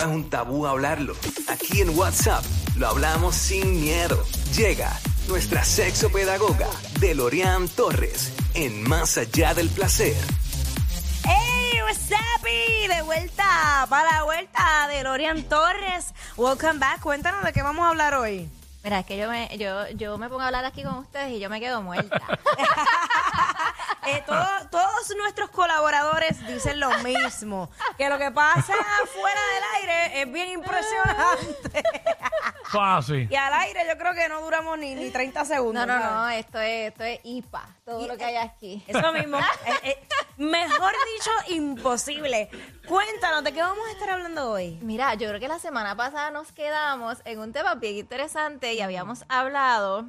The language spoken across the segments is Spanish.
es un tabú hablarlo. Aquí en WhatsApp lo hablamos sin miedo. Llega nuestra sexopedagoga, Delorian Torres, en Más Allá del Placer. ¡Hey, what's up? De vuelta, para la vuelta de Lorian Torres. Welcome back. Cuéntanos de qué vamos a hablar hoy. Mira, es que yo me, yo, yo me pongo a hablar aquí con ustedes y yo me quedo muerta. Eh, todo- todos nuestros colaboradores dicen lo mismo. Que lo que pasa fuera del aire es bien impresionante. Fácil. Y al aire yo creo que no duramos ni, ni 30 segundos. No, no, ¿sabes? no, esto es, esto es IPA, todo lo que hay aquí. Eso mismo. Eh, eh, mejor dicho, imposible. Cuéntanos, ¿de qué vamos a estar hablando hoy? Mira, yo creo que la semana pasada nos quedamos en un tema bien interesante y habíamos hablado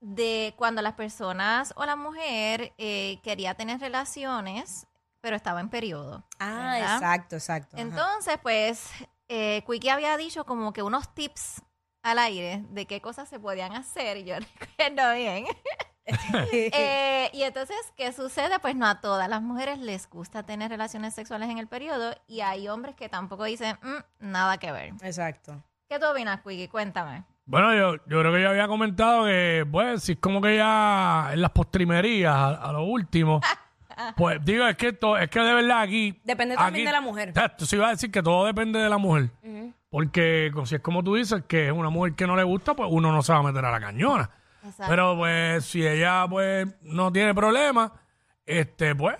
de cuando las personas o la mujer eh, quería tener relaciones, pero estaba en periodo. Ah, ¿verdad? exacto, exacto. ajá. Entonces, pues, eh, Quickie había dicho como que unos tips al aire de qué cosas se podían hacer, y yo recuerdo bien. Eh, y entonces, ¿qué sucede? Pues no a todas las mujeres les gusta tener relaciones sexuales en el periodo y hay hombres que tampoco dicen, "Mm, nada que ver. Exacto. ¿Qué tú opinas, Quickie? Cuéntame. Bueno, yo, yo creo que ya había comentado que, pues, si es como que ya en las postrimerías, a, a lo último, pues digo, es que esto, es que de verdad aquí. Depende también aquí- de la mujer. Exacto, sí iba a decir que todo depende de la mujer. Porque si es como tú dices, que es una mujer que no le gusta, pues uno no se va a meter a la cañona. Exacto. Pero pues, si ella pues no tiene problema, este, pues,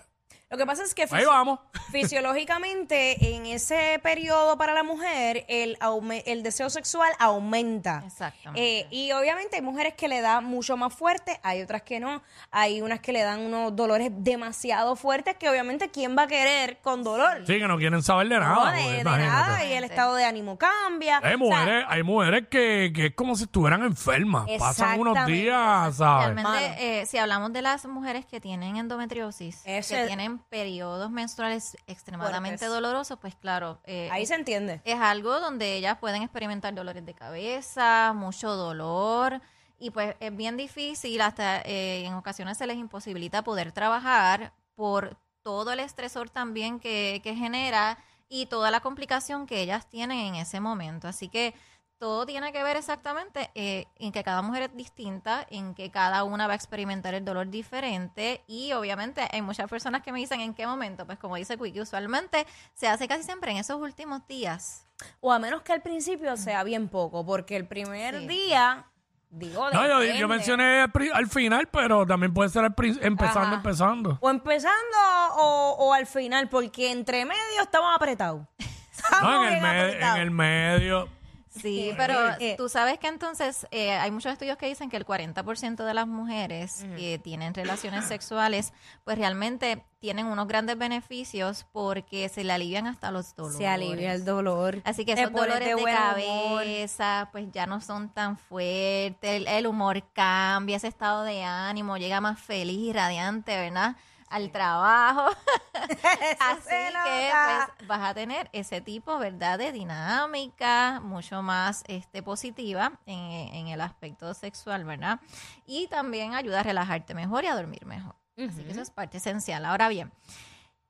Lo que pasa es que ahí fisi- vamos. fisiológicamente en ese periodo para la mujer el, el deseo sexual aumenta. Exactamente. Eh, y obviamente hay mujeres que le da mucho más fuerte, hay otras que no. Hay unas que le dan unos dolores demasiado fuertes que obviamente quién va a querer con dolor. Sí, que no quieren saber de nada. No, pues, de, nada y el estado de ánimo cambia. Hay O sea, mujeres, hay mujeres que, que es como si estuvieran enfermas. Pasan unos días, ¿sabes? Realmente, eh, si hablamos de las mujeres que tienen endometriosis, Ese- que tienen periodos menstruales extremadamente Fuertes. dolorosos, pues claro, eh, ahí se entiende. es algo donde ellas pueden experimentar dolores de cabeza, mucho dolor y pues es bien difícil, hasta eh, en ocasiones se les imposibilita poder trabajar por todo el estresor también que, que genera y toda la complicación que ellas tienen en ese momento. Así que todo tiene que ver exactamente eh, en que cada mujer es distinta, en que cada una va a experimentar el dolor diferente y obviamente hay muchas personas que me dicen en qué momento, pues como dice Quickie, usualmente se hace casi siempre en esos últimos días. O a menos que al principio sea bien poco, porque el primer Sí. día, digo, No, yo, mencioné al final, pero también puede ser al empezando, Ajá. empezando. O empezando o, o al final, porque entre medio estamos apretados. Estamos No, en el, apretados. en el medio. Sí, pero Eh. tú sabes que entonces eh, hay muchos estudios que dicen que el 40% de las mujeres que tienen relaciones sexuales, pues realmente tienen unos grandes beneficios porque se le alivian hasta los dolores. Se alivia el dolor. Así que esos dolores de, humor. cabeza, pues ya no son tan fuertes, el, el humor cambia, ese estado de ánimo llega más feliz y radiante, ¿verdad? Al trabajo. Así que pues vas a tener ese tipo, ¿verdad? De dinámica mucho más este, positiva en, en el aspecto sexual, ¿verdad? Y también ayuda a relajarte mejor y a dormir mejor. Así que eso es parte esencial. Ahora bien,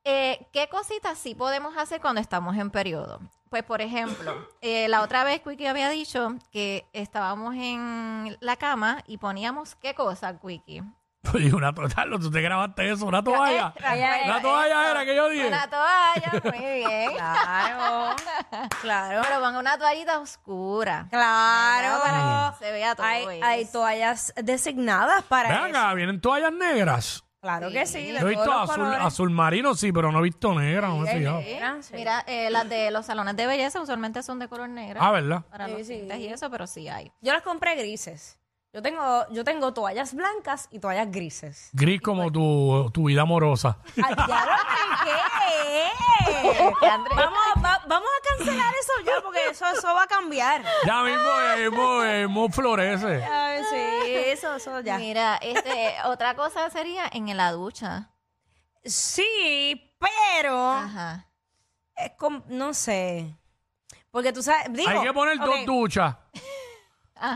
eh, ¿qué cositas sí podemos hacer cuando estamos en periodo? Pues, por ejemplo, eh, la otra vez Quickie había dicho que estábamos en la cama y poníamos ¿qué cosa, Quickie? Y una total, tú te grabaste eso, una toalla. Ella- La toalla era que yo dije. Una toalla, muy bien. Claro, claro, Pero ponga una toallita oscura. claro. Para que se vea todo Hay, eso. hay toallas designadas para Ven eso. acá, vienen toallas negras. Claro que sí. de Yo he visto los azul, colores. azul marino, sí, pero no he visto negra, no me he fijado. Sí. Mira, sí. Mira, eh, las de los salones de belleza usualmente son de color negro. Ah, ¿verdad? Para Sí, los sí. tintes y eso, pero sí hay. Yo las compré grises. Yo tengo, yo tengo toallas blancas y toallas grises. Gris como tu, tu vida amorosa. Ay, ya lo expliqué. Vamos, va- vamos a cancelar eso ya porque eso, eso va a cambiar. Ya mismo, ya mismo, ya mismo florece. Ay, sí, eso, eso ya. Mira, este, otra cosa sería en la ducha. Sí, pero Ajá. es como, no sé. Porque tú sabes, digo, Hay que poner ok, dos duchas.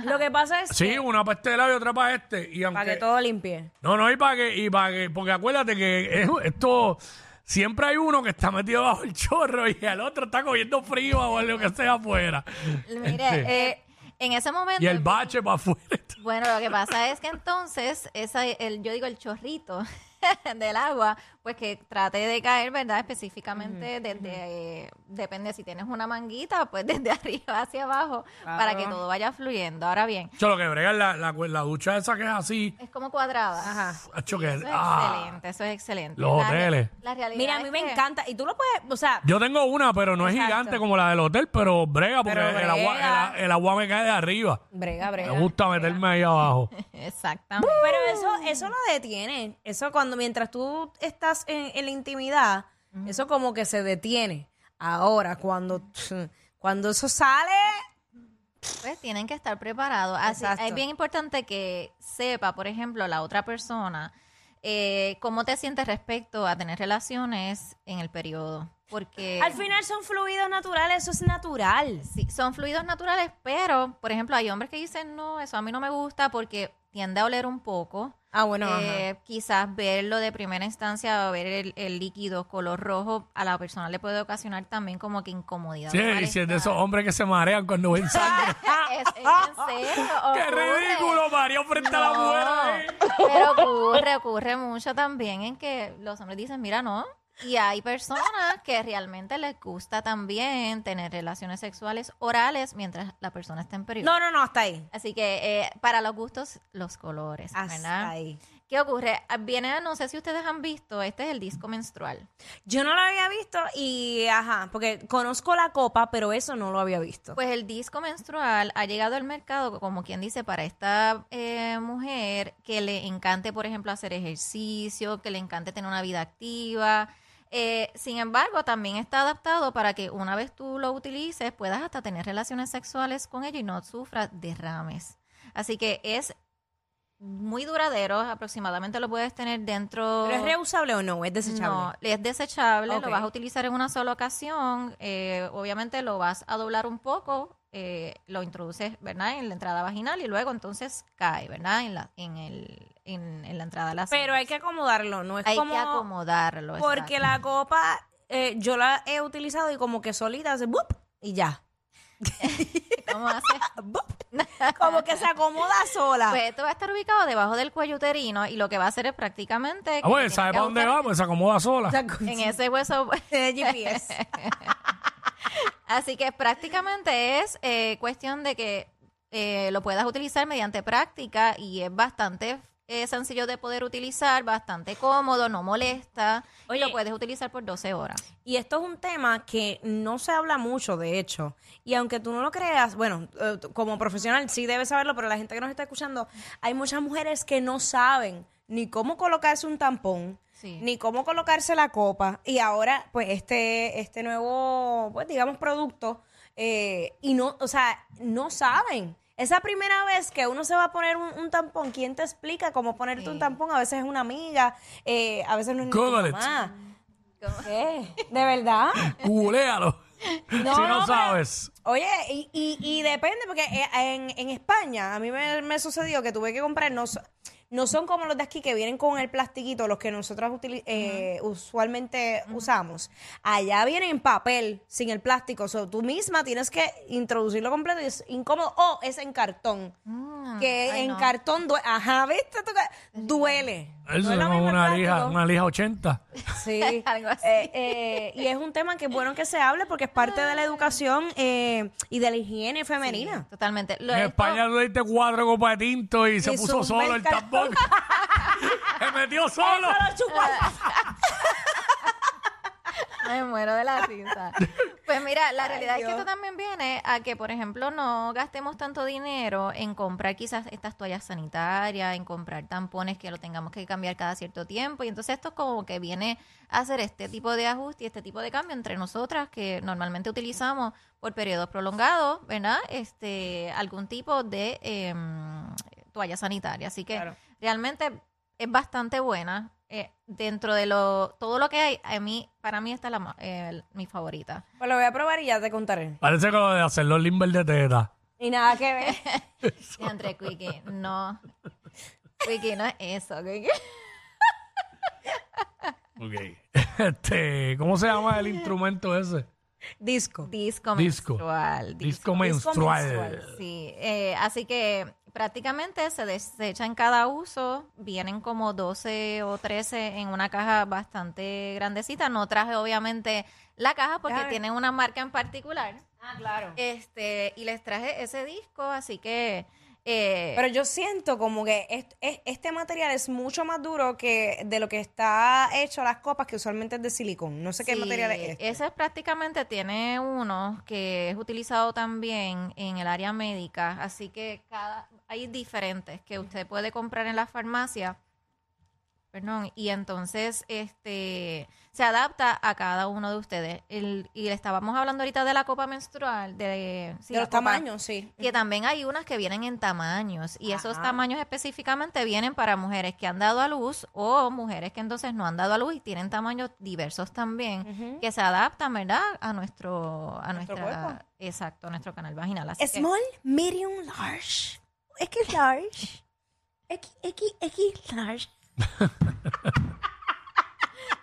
Lo que pasa es Sí, que una para este lado y otra para este. Y para que todo limpie. no, no, y para que, y para que, porque acuérdate que es- esto, siempre hay uno que está metido bajo el chorro y el otro está cogiendo frío o lo que sea afuera. Mire, Este, eh, en ese momento... y el bache para afuera. Bueno, lo que pasa es que entonces, esa, el, yo digo el chorrito del agua, pues que trate de caer, ¿verdad? Específicamente desde, eh, depende si tienes una manguita, pues desde arriba hacia abajo, para que todo vaya fluyendo. Ahora bien, Yo lo que brega es la, la, la ducha esa que es así. es como cuadrada. Ajá. Hacho, que- Eso es ah. excelente, eso es excelente. Los La hoteles. La realidad Mira, a mí me que- encanta. Y tú lo puedes, o sea, Yo tengo una, pero no es gigante como la del hotel, pero brega porque Pero el, agua, brega. el, el agua me cae de arriba. brega, brega. Me gusta meterme ahí abajo. Exactamente. Pero eso, eso lo detiene. Eso cuando mientras tú estás en, en la intimidad, eso como que se detiene. Ahora, cuando, cuando eso sale, Pues tienen que estar preparados. Así, Exacto. es bien importante que sepa, por ejemplo, la otra persona, eh, cómo te sientes respecto a tener relaciones en el periodo. Porque al final son fluidos naturales, eso es natural. sí, son fluidos naturales, pero, por ejemplo, hay hombres que dicen, no, eso a mí no me gusta porque tiende a oler un poco. Ah, bueno. Eh, quizás verlo de primera instancia o ver el, el líquido color rojo a la persona le puede ocasionar también como que incomodidad. Sí, y si es de esos hombres que se marean cuando ven sangre. Es, es en serio. ¡Qué ocurre. ridículo! Mario frente a la mujer. Pero ocurre, ocurre mucho también en que los hombres dicen, mira, no. Y hay personas que realmente les gusta también tener relaciones sexuales orales mientras la persona está en periodo. No, no, no, hasta ahí. Así que eh, para los gustos, los colores, Hasta ¿verdad? ahí. ¿Qué ocurre? Ah, Viene, no sé si ustedes han visto, este es el disco menstrual. Yo no lo había visto y, ajá, porque conozco la copa, pero eso no lo había visto. Pues el disco menstrual ha llegado al mercado, como quien dice, para esta eh, mujer que le encante, por ejemplo, hacer ejercicio, que le encante tener una vida activa. Eh, sin embargo, también está adaptado para que una vez tú lo utilices, puedas hasta tener relaciones sexuales con ella y no sufras derrames. Así que es muy duradero, aproximadamente lo puedes tener dentro... ¿Pero es reusable o no? ¿Es desechable? No, es desechable, lo vas a utilizar en una sola ocasión. eh, obviamente lo vas a doblar un poco, eh, lo introduces, ¿verdad? En la entrada vaginal y luego entonces cae, ¿verdad? En la, en el, en, en la entrada de la Pero hay que acomodarlo, no es hay como... que acomodarlo. Porque exacto. la copa, eh, yo la he utilizado y como que solita hace ¡bup! y ya. ¿Cómo hace? ¡Bup! como que se acomoda sola. Pues esto va a estar ubicado debajo del cuello uterino y lo que va a hacer es prácticamente... Ah, que bueno, tienes ¿sabe para dónde ajustar va? Pues se acomoda sola. En ese hueso... de GPS. Así que prácticamente es eh, cuestión de que eh, lo puedas utilizar mediante práctica y es bastante eh, sencillo de poder utilizar, bastante cómodo, no molesta Oye. y lo puedes utilizar por 12 horas. Y esto es un tema que no se habla mucho, de hecho. Y aunque tú no lo creas, bueno, eh, como profesional sí debes saberlo, pero la gente que nos está escuchando, hay muchas mujeres que no saben ni cómo colocarse un tampón, Sí. ni cómo colocarse la copa. Y ahora, pues, este, este nuevo, pues, digamos, producto, eh, y no, o sea, no saben. Esa primera vez que uno se va a poner un, un tampón, ¿quién te explica cómo ponerte un tampón? A veces es una amiga, eh, a veces no es ni tu Google it. mamá. ¿Qué? ¿De verdad? Googlealo. si no, sabes. Oye, y, y, y depende, porque eh, en, en España a mí me, me sucedió que tuve que comprar, no, no son como los de aquí que vienen con el plastiquito, los que nosotros eh, usualmente usamos. Allá vienen en papel, sin el plástico. So, tú misma tienes que introducirlo completo y es incómodo. O es en cartón. Mm, que ay, en no. cartón duele. Ajá, ¿viste? Duele. Eso No es como una lija, una lija 80. Sí. Algo así. Eh, eh, y es un tema que es bueno que se hable porque es parte de la educación eh, y de la higiene femenina. Totalmente. Lo- En esto- España le diste cuatro copas de tinto y se Y puso zumba solo el el tampón. se metió solo. Me muero de la risa. Pues mira, la Ay, realidad es que esto también viene a que, por ejemplo, no gastemos tanto dinero en comprar quizás estas toallas sanitarias, en comprar tampones que lo tengamos que cambiar cada cierto tiempo. Y entonces esto como que viene a hacer este tipo de ajuste y este tipo de cambio entre nosotras que normalmente utilizamos por periodos prolongados, ¿verdad? Este, algún tipo de em, toalla sanitaria. Así que Claro. realmente es bastante buena. Eh, dentro de lo todo lo que hay, a mí, para mí esta es la, ma- eh, mi favorita. Pues lo voy a probar y ya te contaré. Parece que lo de hacer los limber de teta. Y nada que ver. Entre Quickie, no. Quickie no es eso, Quickie. Ok. Este, ¿cómo se llama el instrumento ese? Disco. Disco, Disco. menstrual. Disco Disco menstrual. menstrual. Sí, eh, así que prácticamente se desecha en cada uso. Vienen como 12 o 13 en una caja bastante grandecita. No traje obviamente la caja porque Claro. tienen una marca en particular. Ah, claro. Este, y les traje ese disco, así que eh, Pero yo siento como que est- es- este material es mucho más duro que de lo que está hecho las copas, que usualmente es de silicón. No sé qué Sí, material es este. Ese prácticamente tiene uno que es utilizado también en el área médica, así que cada, hay diferentes que usted puede comprar en la farmacia. Perdón, y entonces este se adapta a cada uno de ustedes. El- y le estábamos hablando ahorita de la copa menstrual, de, sí, de la los copa, tamaños, sí. que también hay unas que vienen en tamaños y esos tamaños específicamente vienen para mujeres que han dado a luz o mujeres que entonces no han dado a luz y tienen tamaños diversos también que se adaptan, ¿verdad? A nuestro a Nuestro nuestra cuerpo. exacto, a nuestro canal vaginal. Así que- Small, medium, large. X large. X, X, X large.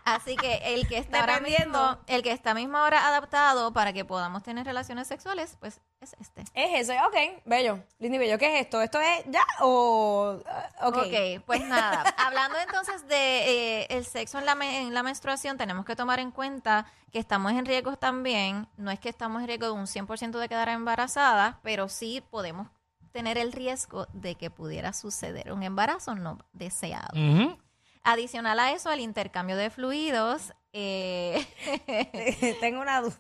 Así que el que está ahora mismo, el que está mismo ahora adaptado para que podamos tener relaciones sexuales, pues es este. Es ese, ok, bello. Lindy Bello, ¿qué es esto? ¿Esto es ya o...? uh, ok. ok, pues nada. Hablando entonces de eh, el sexo en la, me- en la menstruación, tenemos que tomar en cuenta que estamos en riesgo también. No es que estamos en riesgo de un 100% de quedar embarazadas, pero sí podemos tener el riesgo de que pudiera suceder un embarazo no deseado. Adicional a eso, el intercambio de fluidos. eh, Tengo una duda.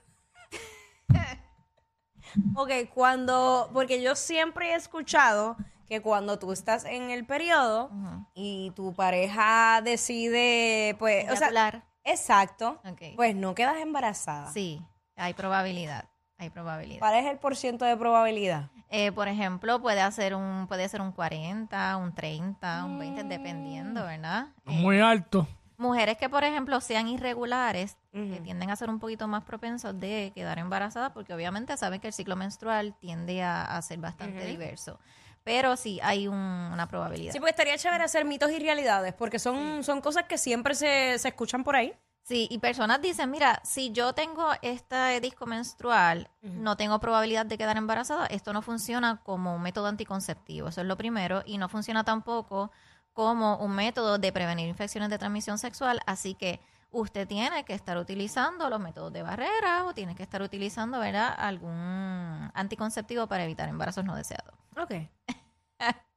ok, cuando... Porque yo siempre he escuchado que cuando tú estás en el periodo y tu pareja decide, pues... O sea, exacto. Ok. Pues no quedas embarazada. Sí, hay probabilidad. Hay probabilidad. ¿Cuál es el porciento de probabilidad? Eh, por ejemplo, puede hacer un, puede ser un 40, un 30, un 20, Mm. dependiendo, ¿verdad? Eh, Muy alto. mujeres que, por ejemplo, sean irregulares, eh, Ujú. tienden a ser un poquito más propensos de quedar embarazadas porque obviamente saben que el ciclo menstrual tiende a, a ser bastante diverso. Pero sí hay un- una probabilidad. Sí, porque estaría chévere hacer mitos y realidades, porque son, son cosas que siempre se, se escuchan por ahí. Sí, y personas dicen, mira, si yo tengo este disco menstrual, no tengo probabilidad de quedar embarazada, esto no funciona como un método anticonceptivo, eso es lo primero, y no funciona tampoco como un método de prevenir infecciones de transmisión sexual, así que usted tiene que estar utilizando los métodos de barrera o tiene que estar utilizando, ¿verdad?, algún anticonceptivo para evitar embarazos no deseados. Ok.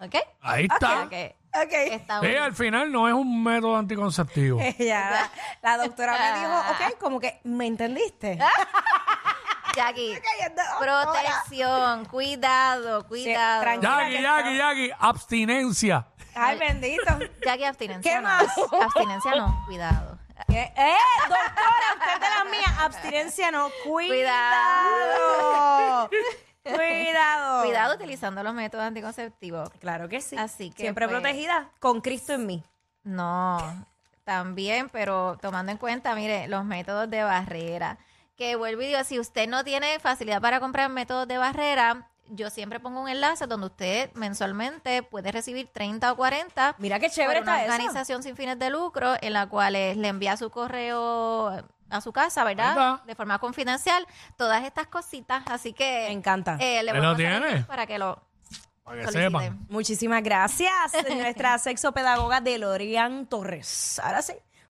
¿Ok? Ahí está. Ok, Ok. Está Sí, bien. al final no es un método anticonceptivo. Ya, la, la doctora me dijo, ok, como que, ¿me entendiste? Jackie, Cayendo, doctora. protección, cuidado, cuidado. tranquila. Jackie, que Jackie, Jackie, abstinencia. Ay, bendito. Jackie, abstinencia ¿Qué no. más? Abstinencia no, cuidado. ¿Qué? ¡Eh, doctora! Usted de la mía. Abstinencia no. Cuidado. Cuidado. Cuidado utilizando los métodos anticonceptivos. Claro que sí. Así que, Siempre pues, protegida con Cristo en mí. No, también, pero tomando en cuenta, mire, los métodos de barrera. Que vuelvo y digo, si usted no tiene facilidad para comprar métodos de barrera, yo siempre pongo un enlace donde usted mensualmente puede recibir 30 o 40 Mira qué chévere por una está eso. organización sin fines de lucro en la cual le envía su correo a su casa, ¿verdad? De forma confidencial, todas estas cositas, así que Me encanta. eh, le Ahí voy a lo pasar tiene. para que lo Para que soliciten. sepan. Muchísimas gracias, nuestra sexopedagoga Delorian Torres. Ahora sí.